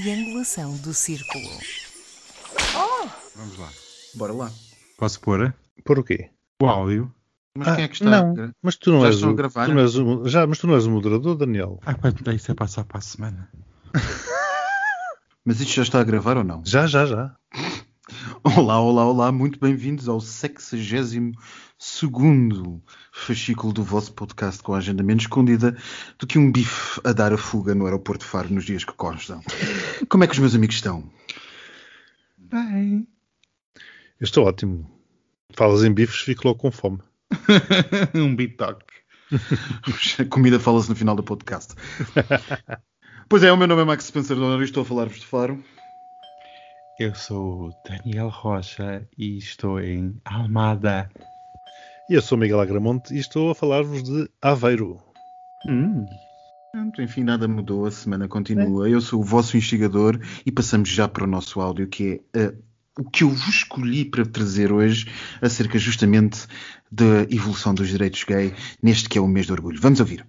triangulação do círculo. Vamos lá. Bora lá. Posso pôr Por o quê? o áudio? Mas Ah, quem é que está? Não, mas tu não Já és estão a o, gravar? tu não és o- já, mas tu não és o moderador, Daniel. Ah, pá, isso é passar para a semana. Mas isto já está a gravar ou não? Já, já, já. Olá, olá, olá, muito bem-vindos ao 62 segundo fascículo do vosso podcast com a agenda menos escondida do que um bife a dar a fuga no aeroporto de Faro nos dias que constam. Como é que os meus amigos estão? Bem. Eu estou ótimo. Falas em bifes, fico logo com fome. um bitoque. A comida fala-se no final do podcast. Pois é, o meu nome é Max Spencer Donner e estou a falar-vos de Faro. Eu sou o Daniel Rocha e estou em Almada. E eu sou Miguel Agramonte e estou a falar-vos de Aveiro. Hum. Pronto, Enfim, nada mudou, a semana continua. Eu sou o vosso instigador e passamos já para o nosso áudio, que é eh, o que eu vos escolhi para trazer hoje acerca justamente da evolução dos direitos gay neste que é o mês de orgulho. Vamos ouvir.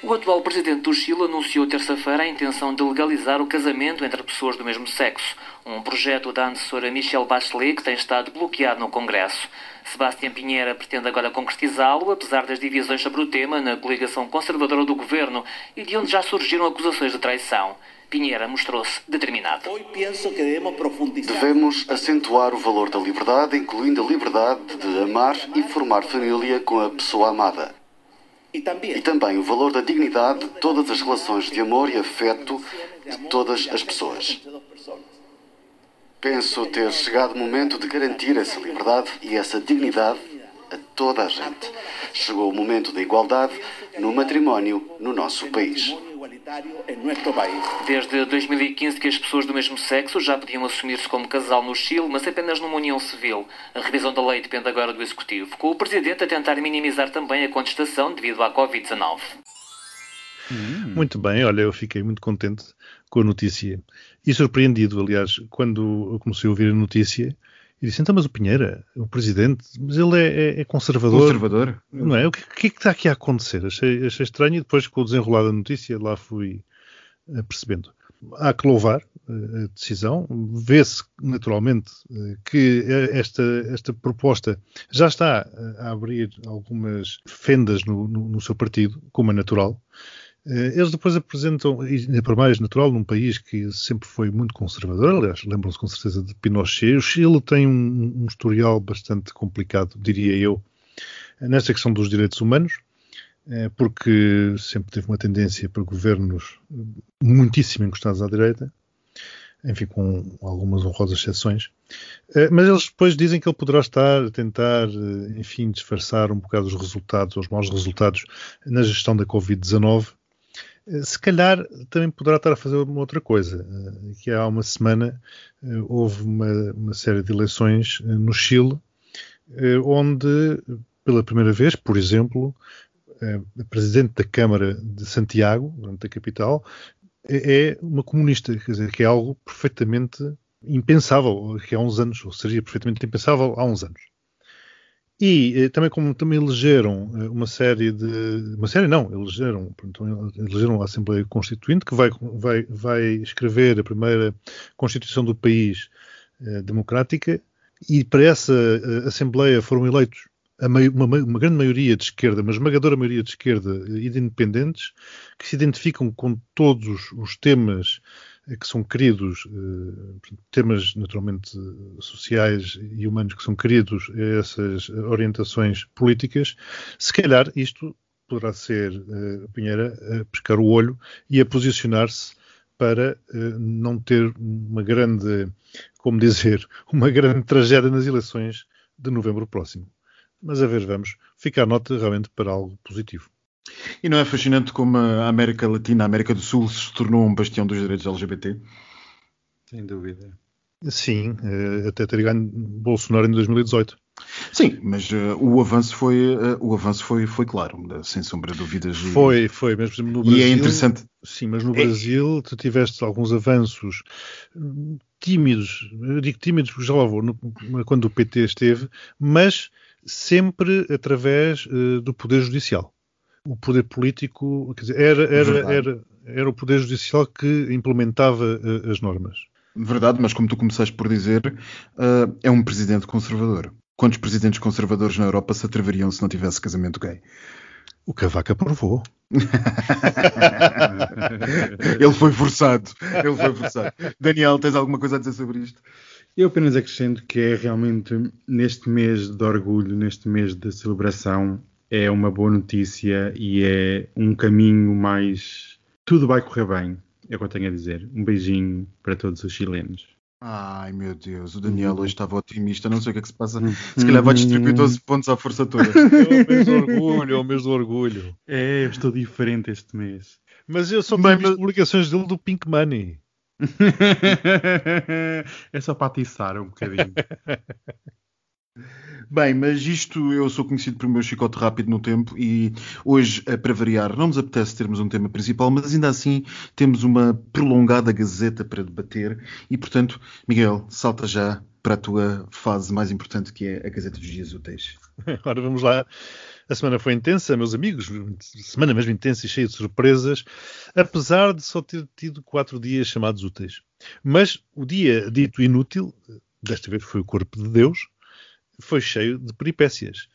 O atual presidente do Chile anunciou terça-feira a intenção de legalizar o casamento entre pessoas do mesmo sexo, um projeto da antecessora Michelle Bachelet que tem estado bloqueado no Congresso. Sebastião Pinheira pretende agora concretizá-lo, apesar das divisões sobre o tema na coligação conservadora do governo e de onde já surgiram acusações de traição. Pinheira mostrou-se determinado. Devemos acentuar o valor da liberdade, incluindo a liberdade de amar e formar família com a pessoa amada. Y también E também o valor da dignidade de todas as relações de amor e afeto de todas as pessoas. Penso ter chegado o momento de garantir essa liberdade e essa dignidade a toda a gente. Chegou o momento da igualdade no matrimónio no nosso país. Desde 2015 que as pessoas do mesmo sexo já podiam assumir-se como casal no Chile, mas apenas numa união civil. A revisão da lei depende agora do Executivo, com o Presidente a tentar minimizar também a contestação devido à Covid-19. Muito bem, olha, eu fiquei muito contente com a notícia e surpreendido, aliás, quando eu comecei a ouvir a notícia e disse, então, mas o Pinheira, o presidente, mas ele é, é- é conservador, Conservador? não é? O que, que é que está aqui a acontecer? Achei, achei estranho e depois com o desenrolar da notícia lá fui eh, percebendo. Há que louvar eh, a decisão. Vê-se naturalmente eh, que esta, esta proposta já está a abrir algumas fendas no, no- no seu partido, como é natural. Eh, Eles depois apresentam, ainda por mais natural, num país que sempre foi muito conservador, aliás, lembram-se com certeza de Pinochet. O Chile tem um, um historial bastante complicado, diria eu, nesta questão dos direitos humanos, eh, porque sempre teve uma tendência para governos muitíssimo encostados à direita, enfim, com algumas honrosas exceções. Eh, Mas eles depois dizem que ele poderá estar a tentar, enfim, disfarçar um bocado os resultados, os maus resultados na gestão da Covid-19. Se calhar também poderá estar a fazer uma outra coisa, eh, que há uma semana eh, houve uma, uma série de eleições eh, no Chile, onde, pela primeira vez, por exemplo, a Presidente da Câmara de Santiago, da capital, é é uma comunista, quer dizer, que é algo perfeitamente impensável que há uns anos, ou seria perfeitamente impensável há uns anos. E eh, também como também elegeram eh, uma série de uma série não, elegeram, pronto, elegeram a Assembleia Constituinte que vai vai vai escrever a primeira Constituição do país eh, democrática e para essa eh, Assembleia foram eleitos uma, uma grande maioria de esquerda, uma esmagadora maioria de esquerda e de independentes que se identificam com todos os temas que são queridos, eh, temas naturalmente sociais e humanos que são queridos a essas orientações políticas, se calhar isto poderá ser eh, Pinheira a pescar o olho e a posicionar-se para eh, não ter uma grande, como dizer, uma grande tragédia nas eleições de novembro próximo. Mas a ver, vamos. Fica a nota realmente para algo positivo. E não é fascinante como a América Latina, a América do Sul, se tornou um bastião dos direitos LGBT? Sem dúvida. Sim, eh, até ter ganho Bolsonaro em 2018. Sim, mas eh, o avanço foi, eh, o avanço foi, foi claro, sem sombra de dúvidas. E- Foi, foi, por exemplo, no E Brasil. é interessante. Sim, mas no É- Brasil tu tiveste alguns avanços hum, tímidos, eu digo tímidos porque já lá vou, no- quando o PT esteve, mas sempre através eh, do Poder Judicial. O poder político, quer dizer, era, era, era, era o poder judicial que implementava uh, as normas. Verdade, mas como tu começaste por dizer, uh, é um presidente conservador. Quantos presidentes conservadores na Europa se atreveriam se não tivesse casamento gay? O Cavaco aprovou. Ele foi forçado. Ele foi forçado. Daniel, tens alguma coisa a dizer sobre isto? Eu apenas acrescento que é realmente neste mês de orgulho, neste mês de celebração, é uma boa notícia e é um caminho mais. Tudo vai correr bem, é o que eu tenho a dizer. Um beijinho para todos os chilenos. Ai meu Deus, o Daniel hoje estava otimista, não sei o que é que se passa. Se calhar vai distribuir 12 pontos à força toda. É o mês do orgulho, é o mês do orgulho. É, eu estou diferente este mês. Mas eu só tenho visto publicações dele do Pink Money. é só para atiçar um bocadinho. Bem, mas isto eu sou conhecido por meu chicote rápido no tempo e hoje, eh, para variar, não nos apetece termos um tema principal, mas ainda assim temos uma prolongada gazeta para debater e, portanto, Miguel, salta já para a tua fase mais importante que é a Gazeta dos Dias Úteis. Ora, vamos lá. A semana foi intensa, meus amigos, semana mesmo intensa e cheia de surpresas, apesar de só ter tido quatro dias chamados úteis. Mas o dia dito inútil, desta vez foi o corpo de Deus, foi cheio de peripécias.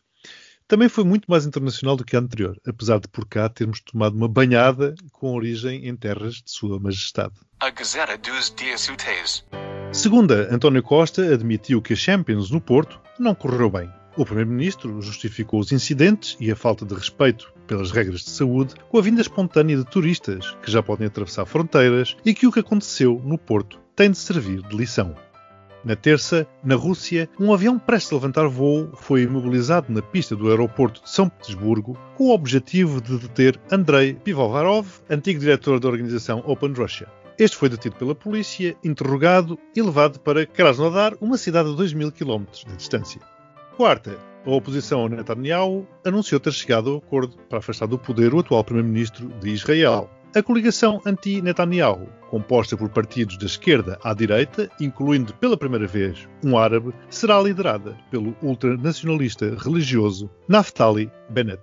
Também foi muito mais internacional do que a anterior, apesar de por cá termos tomado uma banhada com origem em terras de Sua Majestade. A Gazeta dos Dias Úteis. Segunda, António Costa admitiu que a Champions no Porto não correu bem. O Primeiro-Ministro justificou os incidentes e a falta de respeito pelas regras de saúde com a vinda espontânea de turistas que já podem atravessar fronteiras e que o que aconteceu no Porto tem de servir de lição. Na terça, na Rússia, um avião prestes a levantar voo foi imobilizado na pista do aeroporto de São Petersburgo com o objetivo de deter Andrei Pivovarov, antigo diretor da organização Open Russia. Este foi detido pela polícia, interrogado e levado para Krasnodar, uma cidade a 2 mil km de distância. Quarta, a oposição ao Netanyahu anunciou ter chegado ao acordo para afastar do poder o atual primeiro-ministro de Israel. A coligação anti-Netanyahu, composta por partidos da esquerda à direita, incluindo pela primeira vez um árabe, será liderada pelo ultranacionalista religioso Naftali Bennett.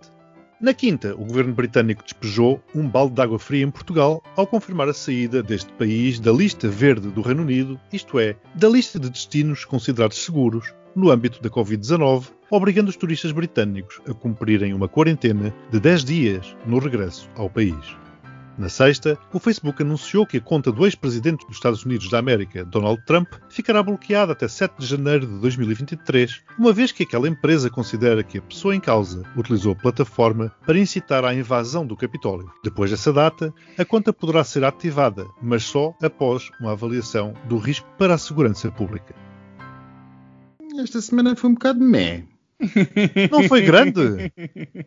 Na quinta, o governo britânico despejou um balde de água fria em Portugal ao confirmar a saída deste país da lista verde do Reino Unido, isto é, da lista de destinos considerados seguros no âmbito da Covid-19, obrigando os turistas britânicos a cumprirem uma quarentena de 10 dias no regresso ao país. Na sexta, o Facebook anunciou que a conta do ex-presidente dos Estados Unidos da América, Donald Trump, ficará bloqueada até 7 de janeiro de 2023, uma vez que aquela empresa considera que a pessoa em causa utilizou a plataforma para incitar à invasão do Capitólio. Depois dessa data, a conta poderá ser ativada, mas só após uma avaliação do risco para a segurança pública. Esta semana foi um bocado meh. Não foi grande?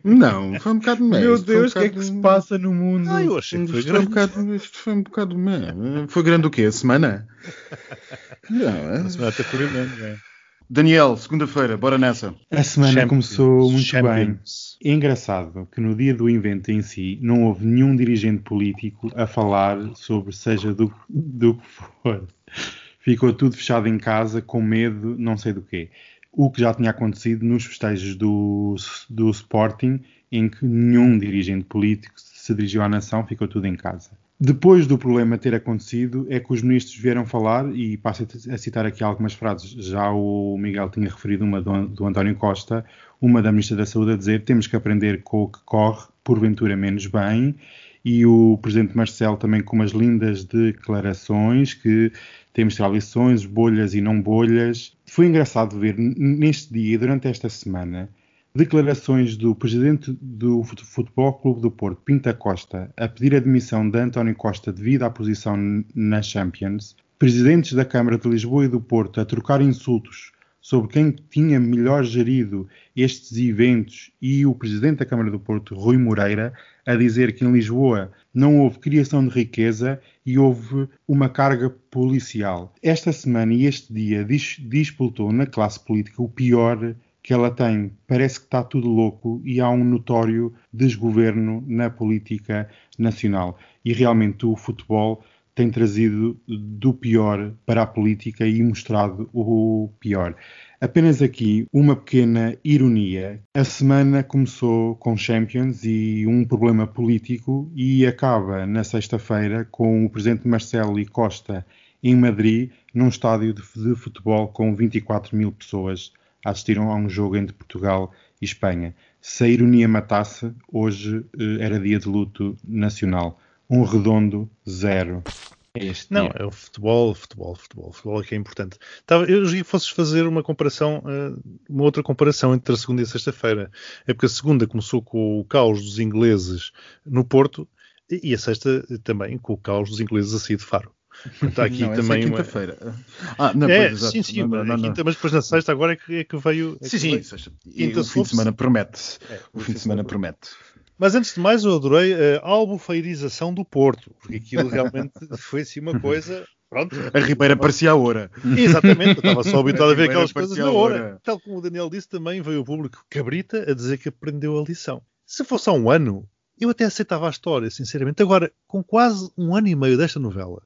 Não, foi um bocado médio. Meu Deus, o um que é que se passa no mundo? Ah, eu achei que foi isto grande. Foi um bocado, isto foi um bocado médio. Foi grande o quê? A semana? Não, é? A semana está por grande, é. Daniel, segunda-feira, bora nessa. A semana Champions. começou muito Champions. bem. É engraçado que no dia do evento em si não houve nenhum dirigente político a falar sobre seja do, do que for. Ficou tudo fechado em casa com medo, não sei do quê o que já tinha acontecido nos festejos do, do Sporting, em que nenhum dirigente político se dirigiu à nação, ficou tudo em casa. Depois do problema ter acontecido, é que os ministros vieram falar, e passo a citar aqui algumas frases, já o Miguel tinha referido uma do, do António Costa, uma da Ministra da Saúde a dizer temos que aprender com o que corre, porventura menos bem, e o Presidente Marcelo também com umas lindas declarações que temos de tirar lições, bolhas e não bolhas. Foi engraçado ver neste dia, durante esta semana, declarações do Presidente do Futebol Clube do Porto, Pinta Costa, a pedir a demissão de António Costa devido à posição na Champions, presidentes da Câmara de Lisboa e do Porto a trocar insultos sobre quem tinha melhor gerido estes eventos e o Presidente da Câmara do Porto, Rui Moreira, a dizer que em Lisboa não houve criação de riqueza e houve uma carga policial. Esta semana e este dia dis disputou na classe política o pior que ela tem. Parece que está tudo louco e há um notório desgoverno na política nacional. E realmente o futebol tem trazido do pior para a política e mostrado o pior. Apenas aqui uma pequena ironia. A semana começou com Champions e um problema político e acaba na sexta-feira com o presidente Marcelo e Costa em Madrid, num estádio de, futebol com 24 mil pessoas assistiram a um jogo entre Portugal e Espanha. Se a ironia matasse, hoje eh, era dia de luto nacional. Um redondo zero. É este Não, dia. é o futebol, futebol, futebol, futebol é que é importante. Tava, eu já fosses fazer uma comparação, eh, uma outra comparação entre a segunda e a sexta-feira. É porque a segunda começou com o caos dos ingleses no Porto e a sexta também com o caos dos ingleses a sair de Faro. Portanto, Está aqui não, essa também é uma... quinta-feira. Ah, não, É, pois, sim, sim, Não, não, quinta, mas depois na sexta agora é que, é que veio... é Sim, que sim, veio- sexta. Quinta o fim de semana promete. É, O fim de semana promete. Mas antes de mais, eu adorei a albufeirização do Porto, porque aquilo realmente foi assim uma coisa. Pronto. A Ribeira parecia a hora. Exatamente, eu estava só habituado a ver Ribeira aquelas coisas na a hora. hora. Tal como o Daniel disse, também veio o público cabrita a dizer que aprendeu a lição. Se fosse há um ano, eu até aceitava a história, sinceramente. Agora, com quase um ano e meio desta novela,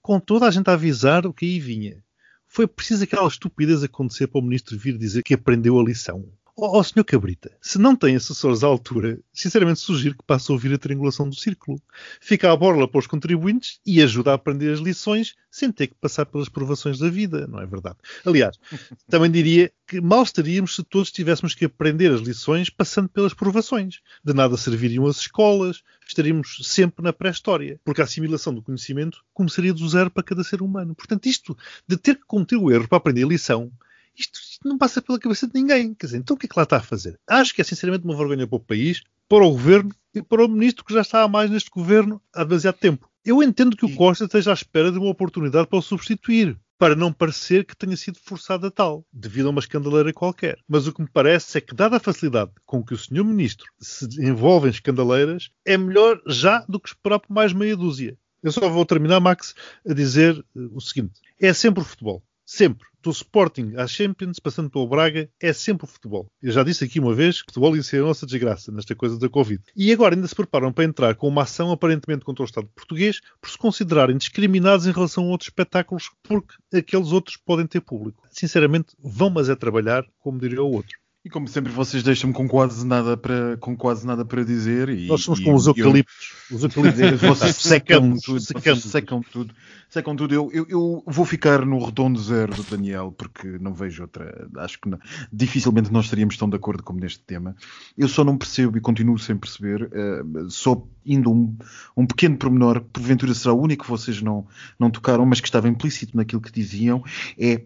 com toda a gente a avisar o que aí vinha, foi preciso aquela estupidez acontecer para o ministro vir dizer que aprendeu a lição. Ó oh, senhor Cabrita, se não tem assessores à altura, sinceramente sugiro que passe a ouvir a triangulação do círculo. Fica à borla para os contribuintes e ajuda a aprender as lições sem ter que passar pelas provações da vida, não é verdade? Aliás, também diria que mal estaríamos se todos tivéssemos que aprender as lições passando pelas provações. De nada serviriam as escolas, estaríamos sempre na pré-história, porque a assimilação do conhecimento começaria do zero para cada ser humano. Portanto, isto de ter que cometer o erro para aprender a lição, isto, isto não passa pela cabeça de ninguém. Quer dizer, então o que é que lá está a fazer? Acho que é sinceramente uma vergonha para o país, para o governo e para o ministro que já está há mais neste governo há demasiado tempo. Eu entendo que o Costa esteja à espera de uma oportunidade para o substituir, para não parecer que tenha sido forçado a tal, devido a uma escandaleira qualquer. Mas o que me parece é que, dada a facilidade com que o senhor ministro se envolve em escandaleiras, é melhor já do que esperar por mais meia dúzia. Eu só vou terminar, Max, a dizer eh, o seguinte: é sempre o futebol. Sempre. Do Sporting à Champions, passando pelo Braga, é sempre o futebol. Eu já disse aqui uma vez que o futebol ia ser a nossa desgraça nesta coisa da Covid. E agora ainda se preparam para entrar com uma ação aparentemente contra o Estado português por se considerarem discriminados em relação a outros espetáculos porque aqueles outros podem ter público. Sinceramente, vão mas é trabalhar, como diria o outro. E como sempre, vocês deixam-me com quase nada para, com quase nada para dizer. E, Nós somos e- como os eu- eucaliptos. Os eucaliptos. Vocês secam tudo, secamos. secam tudo, secam tudo. Eu, eu, eu vou ficar no redondo zero do Daniel, porque não vejo outra. Acho que não- dificilmente nós estaríamos tão de acordo como neste tema. Eu só não percebo e continuo sem perceber, eh, só indo um, um pequeno pormenor, porventura será o único que vocês não, não tocaram, mas que estava implícito naquilo que diziam, é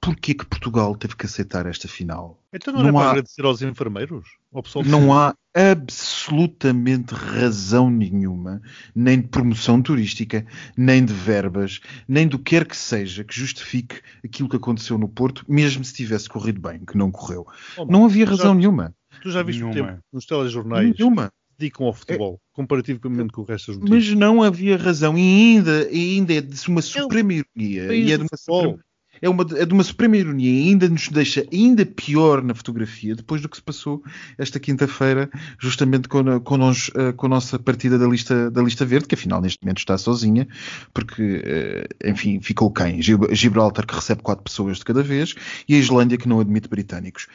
porquê que Portugal teve que aceitar esta final? Então não, era Não para há- agradecer aos enfermeiros? Ao pessoal Não há absolutamente razão nenhuma, nem de promoção turística, nem de verbas, nem do que quer que seja que justifique aquilo que aconteceu no Porto, mesmo se tivesse corrido bem, que não correu. Oh, Não havia tu já- razão nenhuma. Tu já viste o Nenhuma. tempo nos telejornais que Nenhuma. se dedicam ao futebol, comparativamente com o resto das Mas notícias. não havia razão. E ainda, e ainda é de uma suprema ironia. E é de uma futebol. suprema- é, uma, é de uma suprema ironia e ainda nos deixa ainda pior na fotografia depois do que se passou esta quinta-feira, justamente com com, nós, eh, com a nossa partida da lista, da lista verde, que afinal neste momento está sozinha, porque, eh, enfim, ficou quem? Gib- Gibraltar, que recebe quatro pessoas de cada vez, e a Islândia, que não admite britânicos.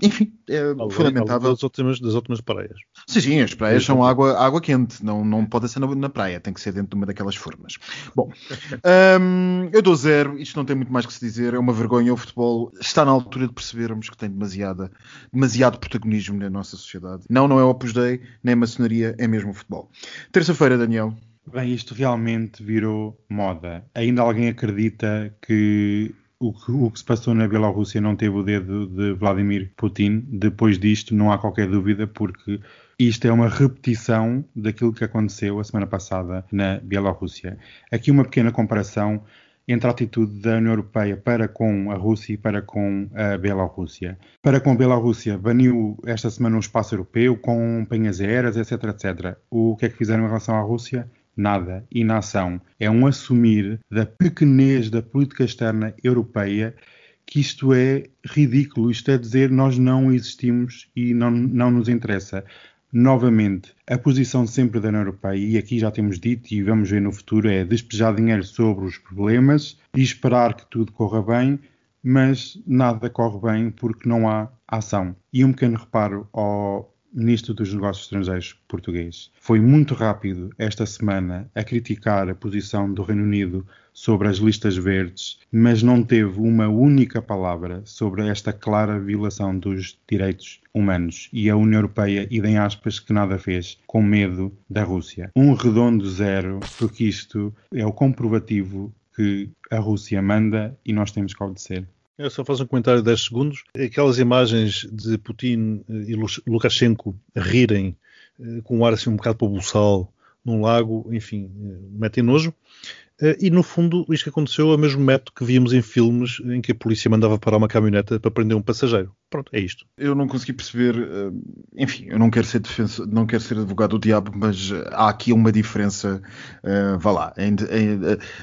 Enfim, é lamentável. além Das últimas, das últimas praias. Sim, sim, as praias são água, água quente, não, não pode ser na, na praia, tem que ser dentro de uma daquelas formas. Bom, hum, eu dou zero, isto não tem muito mais que se dizer, é uma vergonha. O futebol está na altura de percebermos que tem demasiada, demasiado protagonismo na nossa sociedade. Não, não é o Opus Dei, nem a maçonaria, é mesmo o futebol. Terça-feira, Daniel. Bem, isto realmente virou moda. Ainda alguém acredita que o, que o que se passou na Bielorrússia não teve o dedo de Vladimir Putin? Depois disto, não há qualquer dúvida, porque isto é uma repetição daquilo que aconteceu a semana passada na Bielorrússia. Aqui uma pequena comparação entre a atitude da União Europeia para com a Rússia e para com a Bielorrússia. Para com a Bielorrússia, baniu esta semana um espaço europeu com penhas aéreas, etc, etc. O que é que fizeram em relação à Rússia? Nada. Inação. É um assumir da pequenez da política externa europeia que isto é ridículo. Isto é dizer nós não existimos e não, não nos interessa. Novamente, a posição sempre da União Europeia, e aqui já temos dito e vamos ver no futuro, é despejar dinheiro sobre os problemas e esperar que tudo corra bem, mas nada corre bem porque não há ação. E um pequeno reparo ao Ministro dos Negócios Estrangeiros português. Foi muito rápido esta semana a criticar a posição do Reino Unido sobre as listas verdes, mas não teve uma única palavra sobre esta clara violação dos direitos humanos. E a União Europeia, idem aspas, que nada fez, com medo da Rússia. Um redondo zero, porque isto é o comprovativo que a Rússia manda e nós temos que obedecer. Eu só faço um comentário de 10 segundos. Aquelas imagens de Putin e Lukashenko rirem eh, com um ar assim um bocado para num lago, enfim, eh, metem nojo. Eh, e no fundo, isto que aconteceu é o mesmo método que víamos em filmes em que a polícia mandava parar uma caminhoneta para prender um passageiro. Pronto, é isto. Eu não consegui perceber, eh, enfim, eu não quero ser defensor, não quero ser advogado do diabo, mas eh, há aqui uma diferença, uh, vá lá, em, em,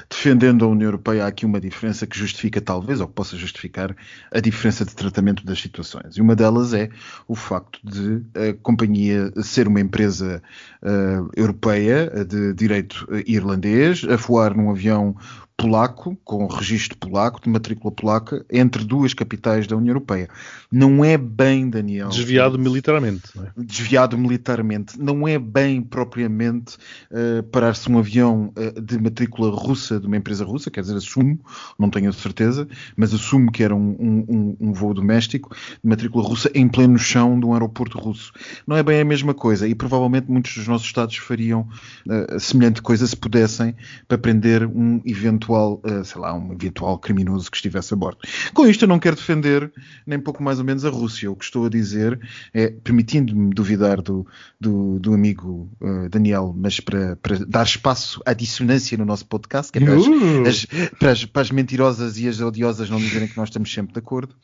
defendendo a União Europeia há aqui uma diferença que justifica talvez, ou que possa justificar a diferença de tratamento das situações. E uma delas é o facto de a companhia ser uma empresa uh, europeia de direito irlandês, a voar num avião polaco, com registro polaco, de matrícula polaca, entre duas capitais da União Europeia. Não é bem, Daniel. Desviado militarmente. Não é? Desviado militarmente. Não é bem propriamente uh, parar-se um avião uh, de matrícula russa, de uma empresa russa, quer dizer, assumo, não tenho certeza, mas assumo que era um, um, um voo doméstico de matrícula russa em pleno chão de um aeroporto russo. Não é bem a mesma coisa e provavelmente muitos dos nossos Estados fariam uh, semelhante coisa se pudessem para prender um eventual eventual, uh, sei lá, um eventual criminoso que estivesse a bordo. Com isto eu não quero defender nem pouco mais ou menos a Rússia. O que estou a dizer é, permitindo-me duvidar do, do, do amigo uh, Daniel, mas para, para, dar espaço à dissonância no nosso podcast, que é para as, Uh! as- para as- para as mentirosas e as odiosas não dizerem que nós estamos sempre de acordo.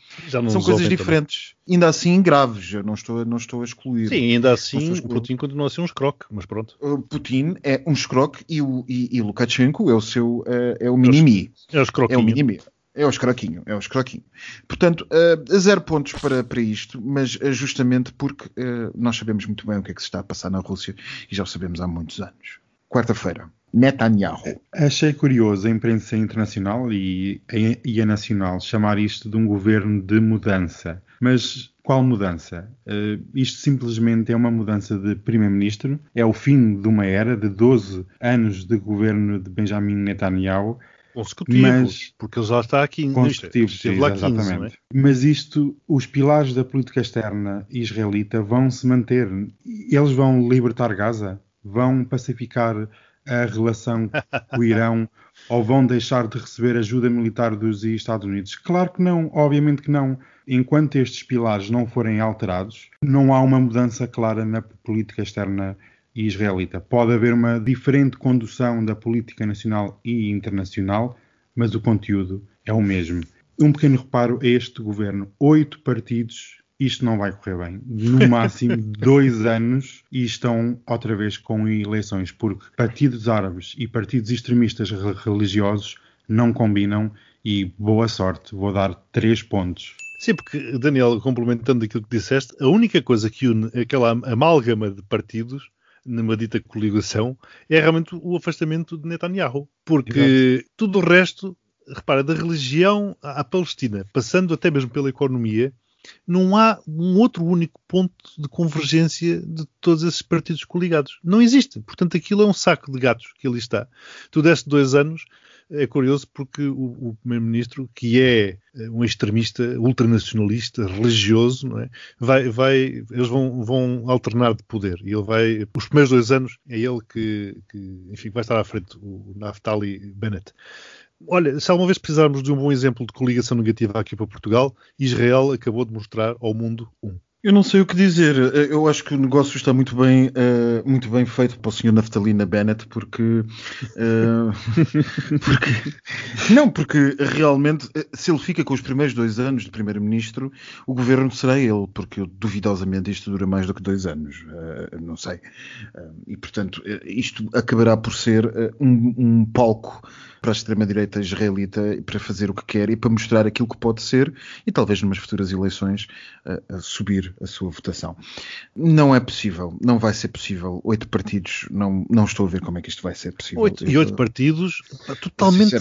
São coisas diferentes. Ainda assim graves, eu não estou, não estou a excluir. também. Sim, ainda assim o Putin continua a ser um escroque, mas pronto. Uh, Putin é um escroque e, o, e, e Lukashenko é o seu uh, é o mini-mi. É o escroquinho. É o mini-mi. É o escroquinho, é o escroquinho. Portanto, uh, zero pontos para, para isto, mas uh, justamente porque uh, nós sabemos muito bem o que é que se está a passar na Rússia e já o sabemos há muitos anos. Quarta-feira, Netanyahu. Achei curioso a imprensa internacional e, e a nacional chamar isto de um governo de mudança. Mas qual mudança? Eh, isto simplesmente é uma mudança de primeiro-ministro, é o fim de uma era de 12 anos de governo de Benjamin Netanyahu, Consecutivos, Mas- porque ele já está aqui. consecutivos, Esteve lá 15, não é? exatamente. Mas isto, os pilares da política externa israelita vão se manter. Eles vão libertar Gaza, vão pacificar a relação com o Irão ou vão deixar de receber ajuda militar dos Estados Unidos? Claro que não, obviamente que não. Enquanto estes pilares não forem alterados, não há uma mudança clara na política externa israelita. Pode haver uma diferente condução da política nacional e internacional, mas o conteúdo é o mesmo. Um pequeno reparo a este governo: oito partidos, isto não vai correr bem. No máximo dois anos e estão outra vez com eleições, porque partidos árabes e partidos extremistas re- religiosos não combinam. E boa sorte, vou dar três pontos. Sim, porque, Daniel, complementando aquilo que disseste, a única coisa que une aquela amálgama de partidos numa dita coligação é realmente o afastamento de Netanyahu. Porque tudo o resto, repara, da religião à Palestina, passando até mesmo pela economia, não há um outro único ponto de convergência de todos esses partidos coligados. Não existe. Portanto, aquilo é um saco de gatos que ali está. Tu deste dois anos, é curioso porque o, o primeiro-ministro, que é eh, um extremista ultranacionalista, religioso, não é? vai, vai, eles vão, vão alternar de poder e ele vai, os primeiros dois anos, é ele que, que enfim, vai estar à frente, o Naftali Bennett. Olha, se alguma vez precisarmos de um bom exemplo de coligação negativa aqui para Portugal, Israel acabou de mostrar ao mundo um. Eu não sei o que dizer. Eh, Eu acho que o negócio está muito bem, eh, muito bem feito para o Sr. Naftalina Bennett, porque, eh, porque- não, porque realmente se ele fica com os primeiros dois anos de primeiro-ministro, o governo será ele, porque duvidosamente isto dura mais do que dois anos. Eh, não sei. E portanto isto acabará por ser um, um palco para a extrema-direita israelita para fazer o que quer e para mostrar aquilo que pode ser e talvez numas futuras eleições a, a subir a sua votação. Não é possível, não vai ser possível. Oito partidos, não, não estou a ver como é que isto vai ser possível. Oito, e oito partidos totalmente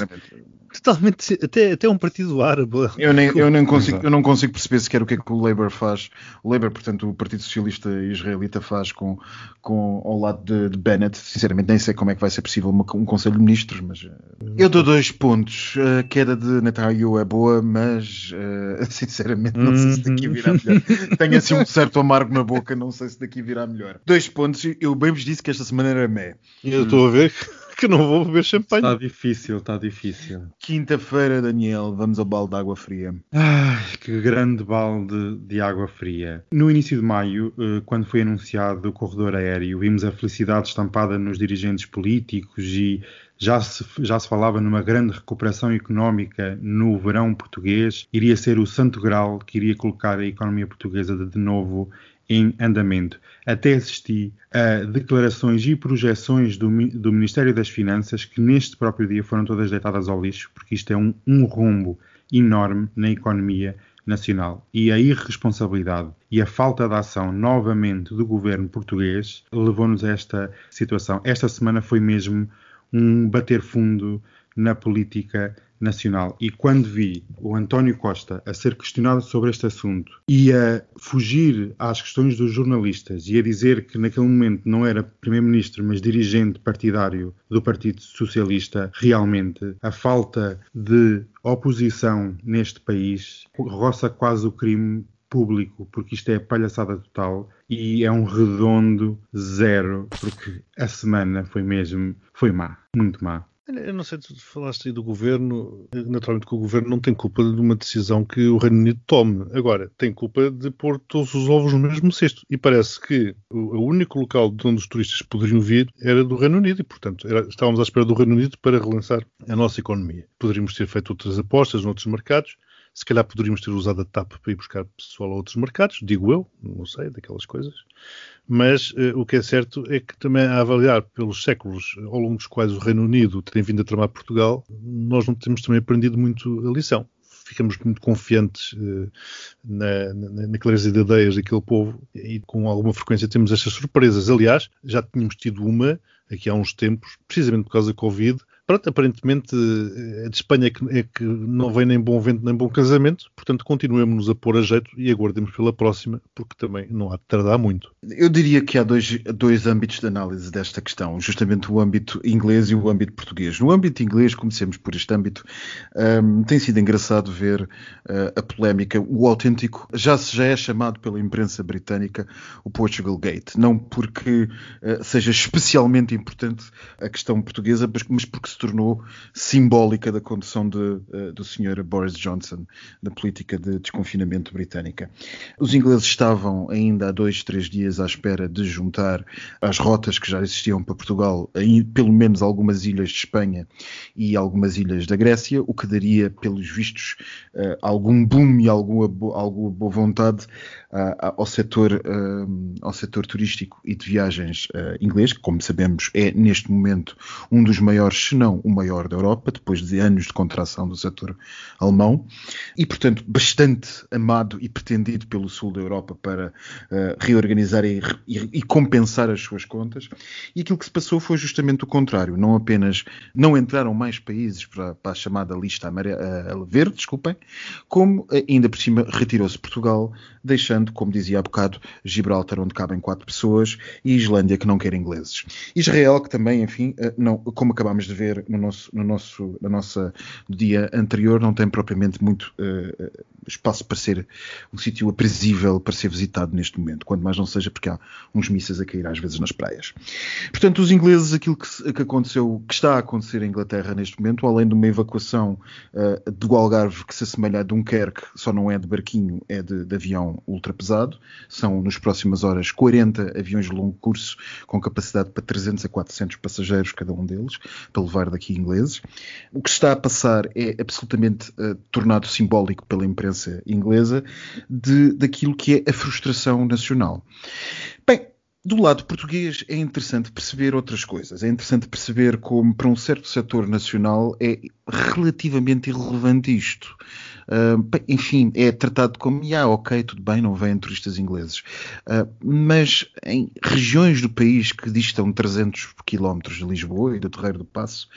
totalmente, até, até um partido árabe. Eu nem, eu, nem consigo, eu não consigo perceber sequer o que é que o Labour faz, o Labour, portanto, o Partido Socialista Israelita faz com, com ao lado de, de Bennett. Sinceramente, nem sei como é que vai ser possível uma, um Conselho de Ministros, mas uh, eu dou dois pontos. A queda de Netanyahu é boa, mas uh, sinceramente não sei se daqui virá melhor. Tenho assim um certo amargo na boca, não sei se daqui virá melhor. Dois pontos, eu bem vos disse que esta semana era mé. Eu estou a ver que não vou beber champanhe. Está difícil, está difícil. Quinta-feira, Daniel, vamos ao balde de água fria. Ai, que grande balde de água fria. No início de maio, eh, quando foi anunciado o corredor aéreo, vimos a felicidade estampada nos dirigentes políticos e já se, já se falava numa grande recuperação económica no verão português. Iria ser o santo grau que iria colocar a economia portuguesa de novo em andamento. Até assisti a declarações e projeções do, do, Ministério das Finanças que neste próprio dia foram todas deitadas ao lixo, porque isto é um, um rombo enorme na economia nacional. E a irresponsabilidade e a falta de ação novamente do governo português levou-nos a esta situação. Esta semana foi mesmo um bater fundo na política nacional. E quando vi o António Costa a ser questionado sobre este assunto e a fugir às questões dos jornalistas e a dizer que naquele momento não era primeiro-ministro, mas dirigente partidário do Partido Socialista, realmente a falta de oposição neste país roça quase o crime público, porque isto é palhaçada total e é um redondo zero, porque a semana foi mesmo, foi má, muito má. Eu não sei, tu falaste aí do governo. Naturalmente que o governo não tem culpa de uma decisão que o Reino Unido tome. Agora, tem culpa de pôr todos os ovos no mesmo cesto. E parece que o, único local de onde os turistas poderiam vir era do Reino Unido. E, portanto, era, estávamos à espera do Reino Unido para relançar a nossa economia. Poderíamos ter feito outras apostas noutros mercados. Se calhar poderíamos ter usado a TAP para ir buscar pessoal a outros mercados, digo eu, não sei, daquelas coisas mas uh, o que é certo é que também a avaliar pelos séculos ao longo dos quais o Reino Unido tem vindo a tramar Portugal, nós não temos também aprendido muito a lição. Ficamos muito confiantes uh, na, na, na, clareza de ideias daquele povo e com alguma frequência temos estas surpresas. Aliás, já tínhamos tido uma aqui há uns tempos, precisamente por causa da Covid, Pronto, aparentemente a de Espanha é que, é que, não vem nem bom vento nem bom casamento, portanto continuemos-nos a pôr a jeito e aguardemos pela próxima, porque também não há de tardar muito. Eu diria que há dois, dois âmbitos de análise desta questão, justamente o âmbito inglês e o âmbito português. No âmbito inglês, comecemos por este âmbito, um, tem sido engraçado ver uh, a polémica, o autêntico, já, já é chamado pela imprensa britânica o Portugal Gate, não porque uh, seja especialmente importante a questão portuguesa, mas porque se tornou simbólica da condução de, uh, do Sr. Boris Johnson na política de desconfinamento britânica. Os ingleses estavam ainda há dois, três dias à espera de juntar as rotas que já existiam para Portugal, em, pelo menos algumas ilhas de Espanha e algumas ilhas da Grécia, o que daria, pelos vistos, uh, algum boom e alguma, alguma boa vontade uh, ao, setor, ao setor turístico e de viagens inglês, que, como sabemos, é neste momento um dos maiores, se não o maior da Europa, depois de anos de contração do setor alemão, e, portanto, bastante amado e pretendido pelo sul da Europa para uh, reorganizar e, e, e, compensar as suas contas. E aquilo que se passou foi justamente o contrário. Não apenas não entraram mais países para, para a chamada lista amarela, uh, verde, desculpem, como uh, ainda por cima retirou-se Portugal, deixando, como dizia há bocado, Gibraltar, onde cabem quatro pessoas, e Islândia, que não quer ingleses. Israel, que também, enfim, não, como acabámos de ver, no nosso, no nosso, na nossa dia anterior, não tem propriamente muito uh, espaço para ser um sítio aprazível para ser visitado neste momento, quando mais não seja porque há uns mísseis a cair às vezes nas praias. Portanto, os ingleses, aquilo que, que aconteceu, que está a acontecer em Inglaterra neste momento, além de uma evacuação uh, do Algarve que se assemelha a Dunkerque, só não é de barquinho, é de, de avião ultrapesado, são nas próximas horas 40 aviões de longo curso com capacidade para 300 a 400 passageiros cada um deles, para levar daqui ingleses. O que está a passar é absolutamente uh, tornado simbólico pela imprensa inglesa de, daquilo que é a frustração nacional. Bem, do lado português é interessante perceber outras coisas. É interessante perceber como, para um certo setor nacional, é relativamente irrelevante isto. Uh, enfim, é tratado como, ah, ok, tudo bem, não vêm turistas ingleses. Uh, mas em regiões do país que distam 300 quilómetros de Lisboa e do Terreiro do Passo,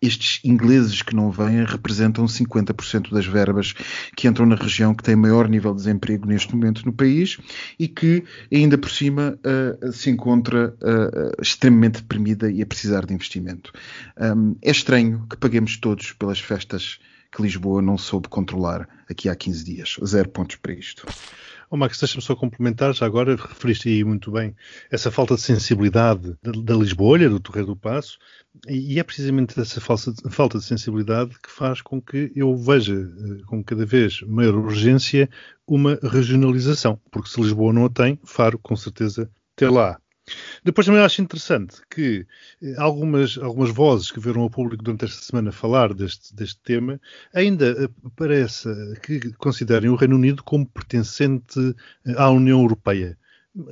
estes ingleses que não vêm representam 50% das verbas que entram na região que tem maior nível de desemprego neste momento no país e que, ainda por cima, uh, se encontra uh, extremamente deprimida e a precisar de investimento. Um, é estranho que paguemos todos pelas festas que Lisboa não soube controlar aqui há 15 dias. Zero pontos para isto. Oh, Max, deixa-me só complementar, já agora referiste aí muito bem essa falta de sensibilidade da, Lisboa, do Torreiro do Passo, e é precisamente essa falta de sensibilidade que faz com que eu veja eh, com cada vez maior urgência uma regionalização, porque se Lisboa não a tem, Faro com certeza terá. Depois também acho interessante que eh, algumas, algumas vozes que viram ao público durante esta semana falar deste, deste tema ainda eh, parece que considerem o Reino Unido como pertencente à União Europeia.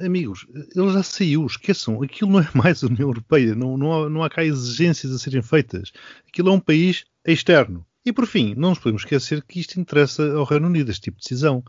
Amigos, ele já saiu, esqueçam, aquilo não é mais União Europeia, não, não, há, não há cá exigências a serem feitas. Aquilo é um país externo. E por fim, não nos podemos esquecer que isto interessa ao Reino Unido, este tipo de decisão.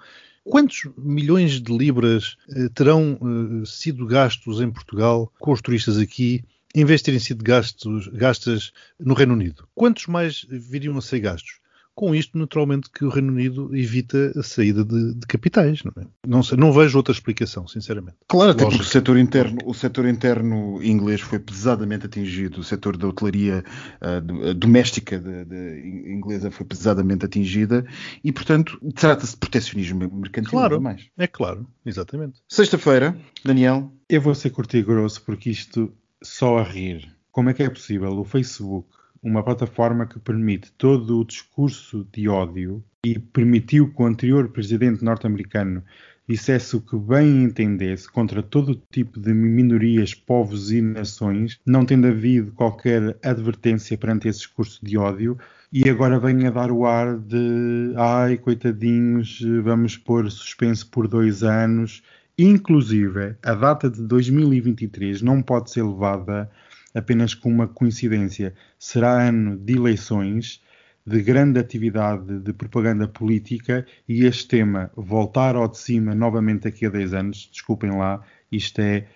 Quantos milhões de libras eh, terão eh, sido gastos em Portugal com os turistas aqui, em vez de terem sido gastos, no Reino Unido? Quantos mais viriam a ser gastos? Com isto, naturalmente, que o Reino Unido evita a saída de, de capitais. Não, é? não, sei, não, vejo outra explicação, sinceramente. Claro, até porque o setor, interno, o setor interno inglês foi pesadamente atingido, o setor da hotelaria uh, doméstica de, de, inglesa foi pesadamente atingida e, portanto, trata-se de protecionismo mercantil. Claro, mais. é claro, exatamente. Sexta-feira, Daniel. Eu vou ser curto e grosso porque isto só a rir. Como é que é possível o Facebook uma plataforma que permite todo o discurso de ódio e permitiu que o anterior presidente norte-americano dissesse o que bem entendesse contra todo tipo de minorias, povos e nações, não tendo havido qualquer advertência perante esse discurso de ódio, e agora vem a dar o ar de ai, coitadinhos, vamos pôr suspenso por dois anos. Inclusive, a data de 2023 não pode ser levada apenas com uma coincidência. Será ano de eleições, de grande atividade de propaganda política e este tema voltar ao de cima novamente daqui a 10 anos, desculpem lá, isto é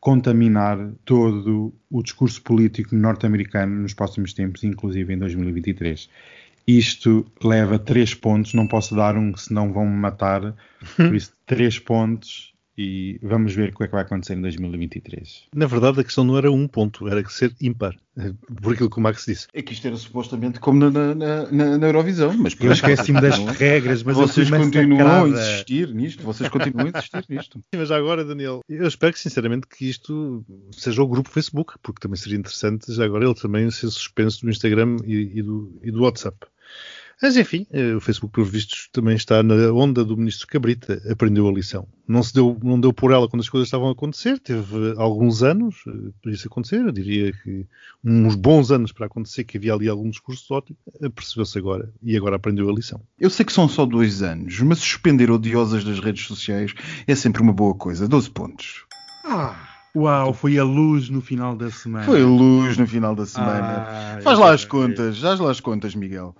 contaminar todo o discurso político norte-americano nos próximos tempos, inclusive em 2023. Isto leva três pontos, não posso dar um, senão vão me matar. Por isso, três pontos e vamos ver o que é que vai acontecer em 2023. Na verdade, a questão não era um ponto, era ser ímpar, por aquilo que o Max disse. É que isto era supostamente como na, na, na, na Eurovisão, mas eu esqueci-me das regras, mas vocês continuam a insistir nisto, vocês continuam a insistir nisto. Sim, mas agora, Daniel, eu espero que sinceramente que isto seja o grupo Facebook, porque também seria interessante já agora ele também ser suspenso do Instagram e, e, do, e do WhatsApp. Mas enfim, eh, o Facebook, pelos vistos, também está na onda do ministro Cabrita, aprendeu a lição. Não se deu, não deu por ela quando as coisas estavam a acontecer, teve alguns anos eh, para isso acontecer, eu diria que uns bons anos para acontecer, que havia ali algum discurso ótimo, eh, percebeu-se agora e agora aprendeu a lição. Eu sei que são só dois anos, mas suspender odiosas das redes sociais é sempre uma boa coisa. 12 pontos. Ah! Uau, foi a luz no final da semana. Foi a luz no final da semana. Ah, faz lá as contas, faz lá as contas, Miguel.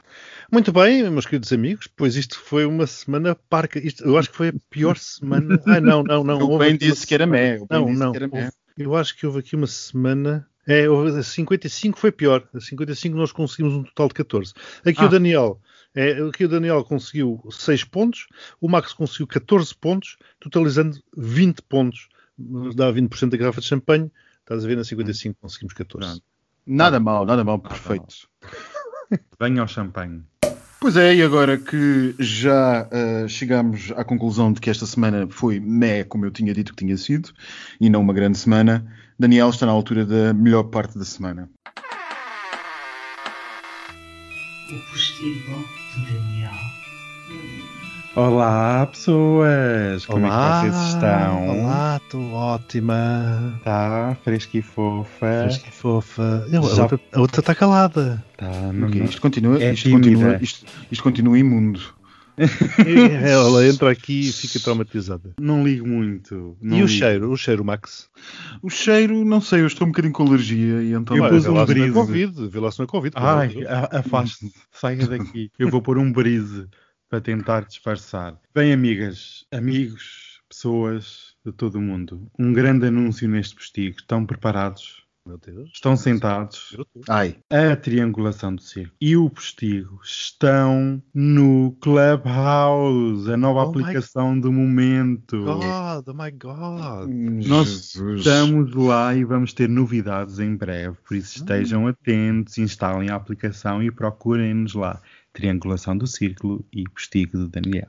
Muito bem, meus queridos amigos, pois isto foi uma semana parca. Isto, eu acho que foi a pior semana. Ah, não, não, não. O bem disse que era mé. Não, não. Houve, eu acho que houve aqui uma semana. É, a 55 foi pior. A 55 nós conseguimos um total de 14. Aqui ah. o Daniel. É, aqui o Daniel conseguiu 6 pontos, o Max conseguiu 14 pontos, totalizando 20 pontos. Dá 20% da garrafa de champanhe. Estás a ver, na 55 conseguimos 14. Nada mal, nada mal, perfeito. Venha ao champanhe. Pois é, e agora que já uh, chegamos à conclusão de que esta semana foi mé, como eu tinha dito que tinha sido, e não uma grande semana, Daniel está na altura da melhor parte da semana. O postigo de Daniel. Olá, pessoas! Como Olá, é que vocês estão? Olá, estou ótima. Tá, fresca e fofa. Fresca e fofa. Eu, Já... A outra está calada. Tá, não, okay, isto, continua, é isto, continua, isto, isto continua imundo. Ela entra aqui e fica traumatizada. Não ligo muito. não E o ligo. cheiro? O cheiro, Max? O cheiro, não sei, eu estou um bocadinho com alergia e então. Eu pus um é brise. Covid. Vê lá se não é Covid. Ai, amor de Deus. a- afaste-se, saia daqui. Eu vou pôr um brise para tentar disfarçar. Bem, amigas, amigos, pessoas de todo o mundo, um grande anúncio neste postigo. Estão preparados? Meu Deus. Estão sentados? Ai, A triangulação do circo e o postigo estão no Clubhouse, a nova Oh aplicação do momento. God, oh my God. Nós Jesus. Estamos lá e vamos ter novidades em breve, por isso estejam atentos, instalem a aplicação e procurem-nos lá. Triangulação do Círculo e Postigo do Daniel.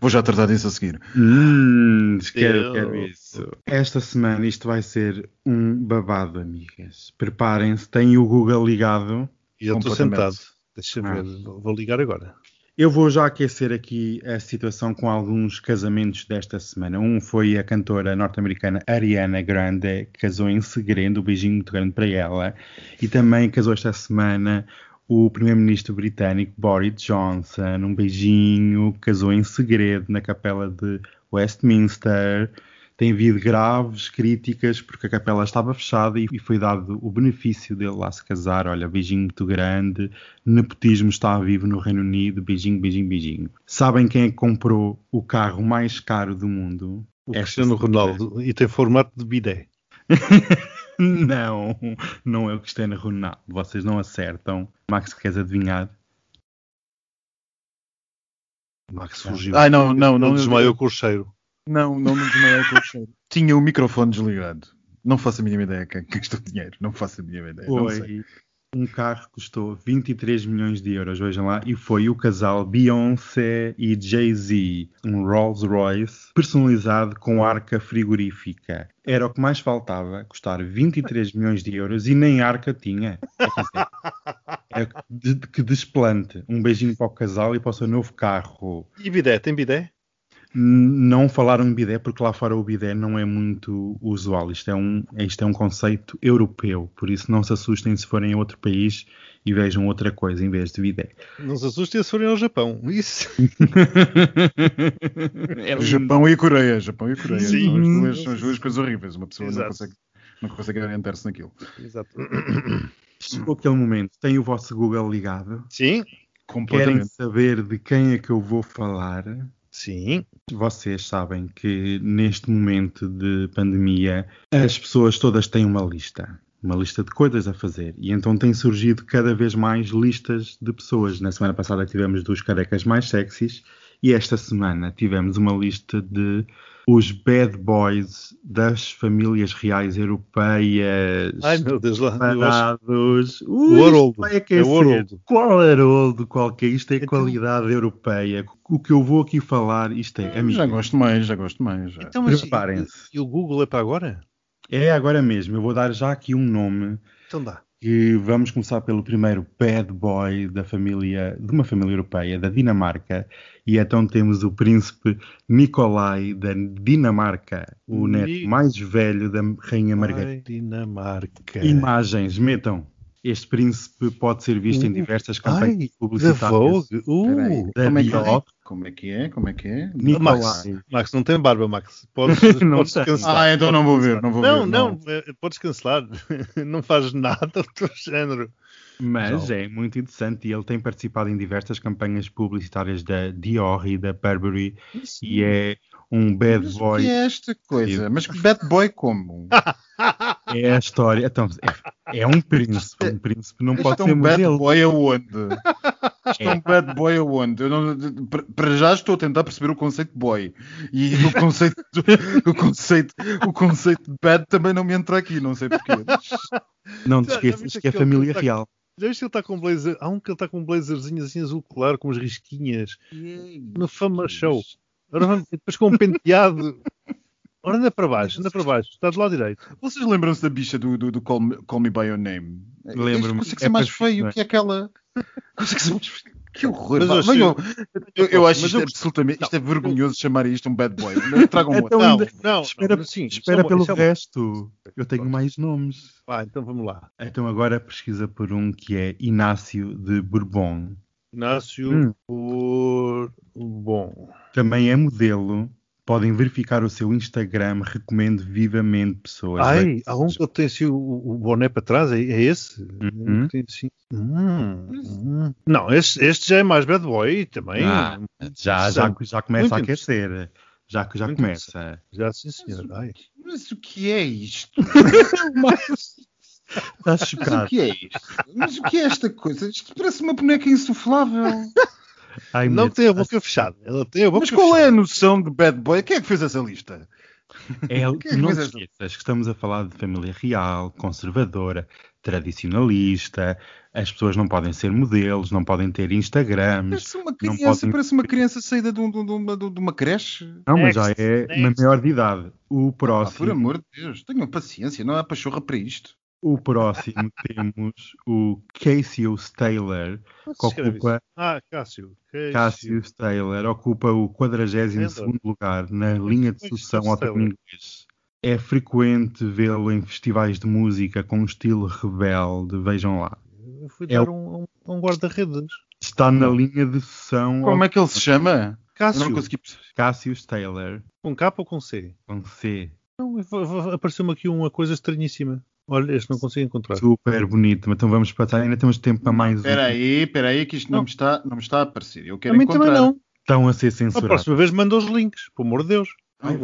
Vou já tratar disso a seguir. Hum, quero, Eu- quero isso. Esta semana isto vai ser um babado, amigas. Preparem-se, têm o Google ligado. E eu estou sentado. Deixa Ah. ver. Vou vou ligar agora. Eu vou já aquecer aqui a situação com alguns casamentos desta semana. Um foi a cantora norte-americana Ariana Grande, que casou em segredo, um beijinho muito grande para ela. E também casou esta semana o primeiro-ministro britânico Boris Johnson, um beijinho, casou em segredo na capela de Westminster. Tem havido graves críticas porque a capela estava fechada e foi dado o benefício dele lá se casar. Olha, beijinho muito grande. Nepotismo está vivo no Reino Unido. Beijinho, beijinho, beijinho. Sabem quem é que comprou o carro mais caro do mundo? O Cristiano. Ronaldo. E tem formato de bidé. Não, não é o Cristiano Ronaldo. Vocês não acertam. Max, queres adivinhar? Max fugiu. Ai, não, não, não. Desmaiou com o cheiro. Não, não me desmaiei com o cheiro. Tinha o microfone desligado. Não faço a mínima ideia quem quem custou dinheiro. Não faço a mínima ideia. Não sei. Um carro que custou 23 milhões de euros, vejam lá, e foi o casal Beyoncé e Jay-Z, um Rolls Royce personalizado com arca frigorífica. Era o que mais faltava, custar 23 milhões de euros e nem arca tinha. É que desplante. Um beijinho para o casal e para o seu novo carro. E bidé? Tem bidé? Não falaram em bidé porque lá fora o bidé não é muito usual. Isto é, um, isto é um conceito europeu, por isso não se assustem se forem a outro país e vejam outra coisa em vez de bidé. Não se assustem se forem ao Japão. Isso. É. Japão e Coreia. Japão e Coreia. Sim. São, as duas, são as duas coisas horríveis. Uma pessoa não Exato. consegue, não consegue orientar-se naquilo. Exato. Chegou aquele momento, tem o vosso Google ligado, Sim. querem saber de quem é que eu vou falar. Sim. Vocês sabem que neste momento de pandemia as pessoas todas têm uma lista. Uma lista de coisas a fazer. E então tem surgido cada vez mais listas de pessoas. Na semana passada tivemos dos carecas mais sexys. E esta semana tivemos uma lista de os bad boys das famílias reais europeias. Ai meu Deus lá. Parados. O Haroldo. vai É o Haroldo. Qual Haroldo? Qual que é? Isto é Então- qualidade europeia. O que eu vou aqui falar, isto é. amigo, Já gosto mais, já gosto mais. já. Então, mas Preparem-se. E o Google é para agora? É agora mesmo. Eu vou dar já aqui um nome. Então dá. Que vamos começar pelo primeiro bad boy da família, de uma família europeia, da Dinamarca. E então temos o príncipe Nicolai da Dinamarca, o Ni- neto mais velho da rainha Margarida. Ai, Dinamarca. Imagens, metam. Este príncipe pode ser visto em Uh, diversas Ai, campanhas da publicitárias. Vogue. Espera Uh. Da é, que Dior. Como é que é? Como é que é? Nicolai. Max, Max, não tem barba, Max. Podes, Não podes cancelar. Ah, então não vou ver, não vou Não, ver. não, eh, podes cancelar. não faz nada do teu género. Mas Não. é muito interessante e ele tem participado em diversas campanhas publicitárias da Dior e da Burberry e é um bad Mas boy. que é esta coisa? Mas que bad boy como? É a história. Então, é, é um príncipe. Um príncipe não Isto pode é ser um bad modelo. boy aonde? É um bad boy aonde? Eu não, para- já estou a tentar perceber o conceito de boy. E o conceito, o conceito, o conceito de bad também não me entra aqui, não sei porquê. Não te esqueças que é família tá- real. Já viste que ele está com um blazer? Há um que ele está com um blazerzinho assim azul claro, com umas risquinhas. No Fama Show. Depois com um penteado. Ora, anda para baixo, anda para baixo. Está do lado direito. Vocês lembram-se da bicha do, do, do Call, Me, Call Me By Your Name? Lembro-me. Consegue É ser mais parecido, não feio é? que aquela. Consegue ser mais feio. Que horror. Mas eu venham. eu, eu acho Mas isto eu- absolutamente. Isto é vergonhoso chamar isto um bad boy. Mas Tragam outro. Então não, ainda- não, Espera, não, sim, espera é uma- pelo é resto. Eu tenho mais nomes. Vá, então vamos lá. Então agora pesquisa por um que é Inácio de Bourbon. Inácio, Hum. Bom, Também é modelo. Podem verificar o seu Instagram. Recomendo vivamente pessoas. ai, há um que tem assim o, o boné para trás, é, é esse? Uhum. Um que tem assim- Hum, hum. Não, este, este já é mais bad boy também. Ah, já, já, já começa a Muito aquecer. Já, já Muito começa. Já sim, senhor. Ai. Mas o que é isto? Estás Mas o chocado. que é isto? Mas o que é esta coisa? Isto parece uma boneca insuflável. Ai, Não meu tem a boca fechada. Ela tem a boca Mas qual é a fechada. noção de bad boy? Quem é que fez essa lista? É, que é que não te esqueças que estamos a falar de família real, conservadora, tradicionalista. As pessoas não podem ser modelos, não podem ter Instagrams. Parece uma Não criança, podem- parece uma criança saída de, um- de um- uma, de uma creche. Não, mas já é next. uma maior de idade. O Ah, próximo, por amor de Deus, tenham paciência, não há pachorra para isto. O próximo temos o Cassius Taylor, Como que ocupa Ah, Cássio. Cássio. Cassius Taylor ocupa o 42 lugar na linha de é sucessão ao termo inglês. É frequente vê-lo em festivais de música com um estilo rebelde. Vejam lá. Eu fui É dar um, um guarda-redes. Está na linha de sucessão Como ao é que ele se chama? Cássio. não consegui perceber. Cassius Taylor, Com K ou com C? com C. Não, apareceu-me aqui uma coisa estranhíssima. Olha, este não consigo encontrar. Super bonito. Então vamos passar. Ainda temos tempo para mais um. Espera aí, espera aí, que isto não, Não. me está, não me está a aparecer. Eu quero A mim encontrar. também não. Estão a ser A censurados. próxima vez manda os links, pelo amor de Deus.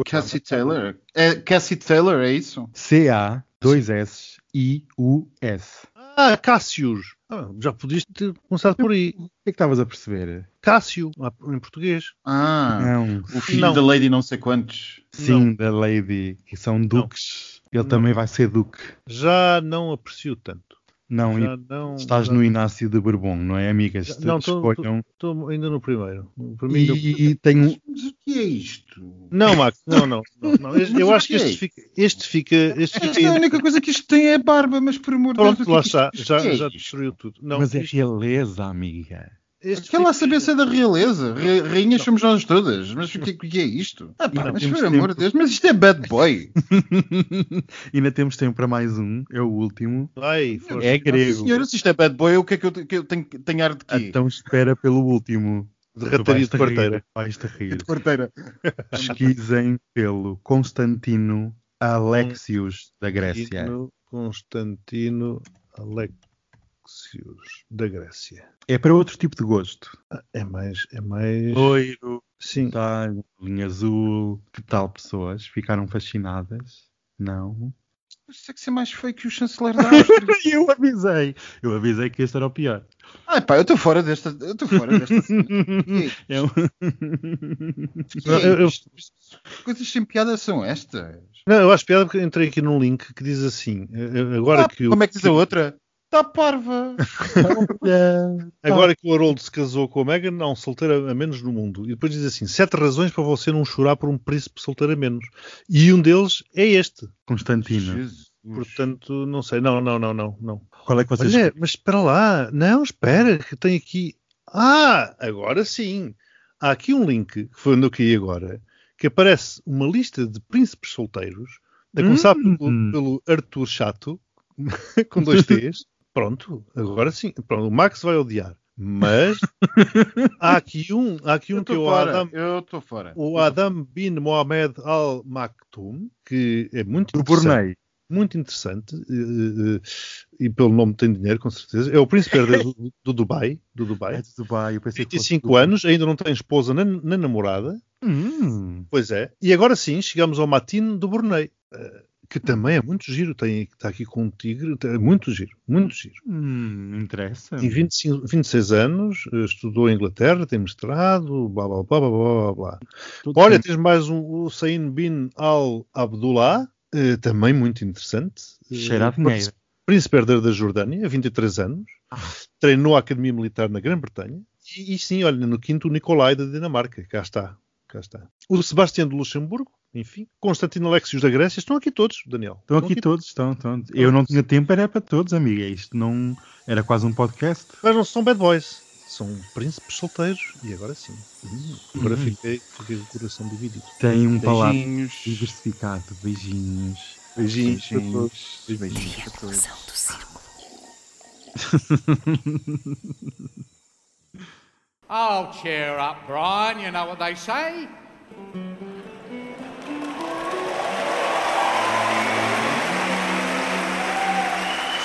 Cassie Taylor. É Cassie Taylor, é isso? C-A, dois S, I-U-S. Ah, Cássios. Ah, já podias ter começado por aí. O que é que estavas a perceber? Cássio, em português. Ah, Não. o filho Não. da Lady não sei quantos. Sim, da Lady, que são duques. Ele Não. também vai ser duque. Já não aprecio tanto. Não, Já não. estás já- no Inácio de Bourbon, não é, amigas? Já- não. Estou ainda no primeiro. Para mim, ainda- E, um. Mas o que é isto? Não, Max, não, não. não, não. Eu acho que este fica. Este fica. Este Esta fica é a única coisa que isto tem é barba, mas por amor de Deus. Pronto, lá é está. Já, é já destruiu tudo. Não, Mas é isto- realeza, amiga. Este Quer lá saber se é da realeza. Ra- Rainhas somos nós todas. Mas o que, o que é isto? Ah, pá, mas por amor de Deus, mas isto é bad boy. Ainda temos tempo para mais um, é o último. Ai. É grego. Senhora, se isto é bad boy, o que é que eu, que eu tenho, tenho ar de quê? Então espera pelo último. De rataria de quarteira. rir, Vais-te rir. De quarteira. Pesquisem pelo Constantino Alexios da Grécia. Constantino, Constantino Alexios da Grécia. É para outro tipo de gosto. É mais. É mais. Loiro, Sim. tá, linha azul. Que tal pessoas? Ficaram fascinadas? Não? Isto é que ser mais feio que o chanceler da Áustria. eu avisei. Eu avisei que este era o pior. Ai pá, eu estou fora desta. Eu estou fora desta. É Que é Eu- eu- Coisas sem piada são estas. Não, eu acho piada porque entrei aqui num link que diz assim. eh, Agora Ah, que como é que diz a outra? Está parva. Agora que o Harold se casou com a Meghan, há um solteiro a menos no mundo. E depois diz assim: sete razões para você não chorar por um príncipe solteiro a menos. E um deles é este. Constantino. Jesus. Portanto, não sei. Não, não, não, não. não. Qual é que vocês Olha, mas espera lá. Não, espera, que tem aqui. Ah, agora sim. Há aqui um link, que foi onde eu caí agora, que aparece uma lista de príncipes solteiros, a começar Hum. pelo, pelo Arthur Chato, com dois T's. Pronto, agora sim. Pronto, o Max vai odiar. Mas há aqui um, há aqui Eu um que é o fora. Adam, Eu estou fora. o Adam bin Mohamed Al Maktoum, que é muito do interessante Brunei? muito interessante eh, eh, e pelo nome tem dinheiro, com certeza. É o príncipe herdeiro do, do Dubai, do É Dubai. de Dubai. Eu pensei que fosse 25 do- anos, ainda não tem esposa nem, nem namorada. Hum, Pois é. E agora sim, chegamos ao Matino do Brunei, eh, que também é muito giro. Tem, está aqui com um tigre, é muito giro, muito giro. hum, interessa. Tem 25, 26 anos, eh, estudou em Inglaterra, tem mestrado, blá blá blá blá blá blá. Tudo Olha, tens mais um, o Sain bin Al Abdullah, eh, também muito interessante. Eh, Cheira a dinheiro. Príncipe herdeiro da Jordânia, 23 anos. Ah. Treinou a Academia Militar na Grã-Bretanha. E, e sim, olha, no quinto, o Nicolai da Dinamarca. Cá está. Cá está. O Sebastião de Luxemburgo, enfim. Constantino Alexios da Grécia. Estão aqui todos, Daniel. Estão aqui todos, estão, estão. Eu não tinha tempo, era para todos, amiga. Isto não era quase um podcast. Mas não são bad boys. São príncipes solteiros. E agora sim. Hum, agora Hum. fiquei, fiquei com o coração dividido. Tem um palavra Beijinhos. diversificado. Beijinhos. Beijinhos para todos. Beijinhos. Beijinhos para todos. do círculo. Oh, cheer up, Brian. You know what they say.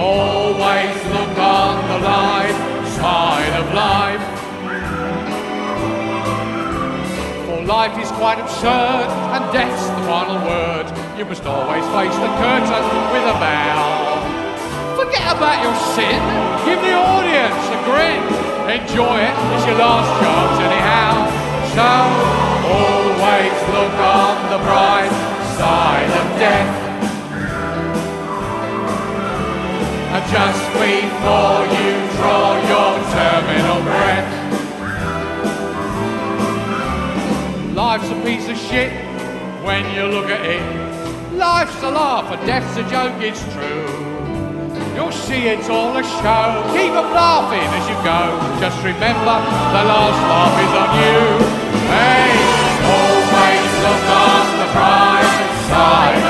Always look on the light side of life. For life is quite absurd, and death's the final word. You must always face the curtain with a bow. Forget about your sin, give the audience a grin. Enjoy it, it's your last chance anyhow. So, always look on the bright side of death. And just before you draw your terminal breath. Life's a piece of shit when you look at it. Life's a laugh and death's a joke, it's true. You'll see it's all a show. Keep 'em laughing as you go. Just remember the last laugh is on you. Hey, always look the bright side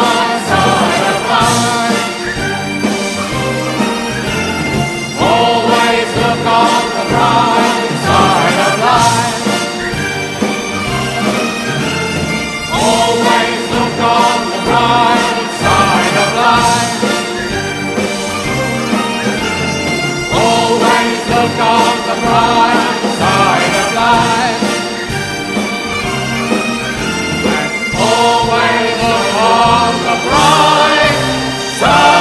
Always upon the bright side.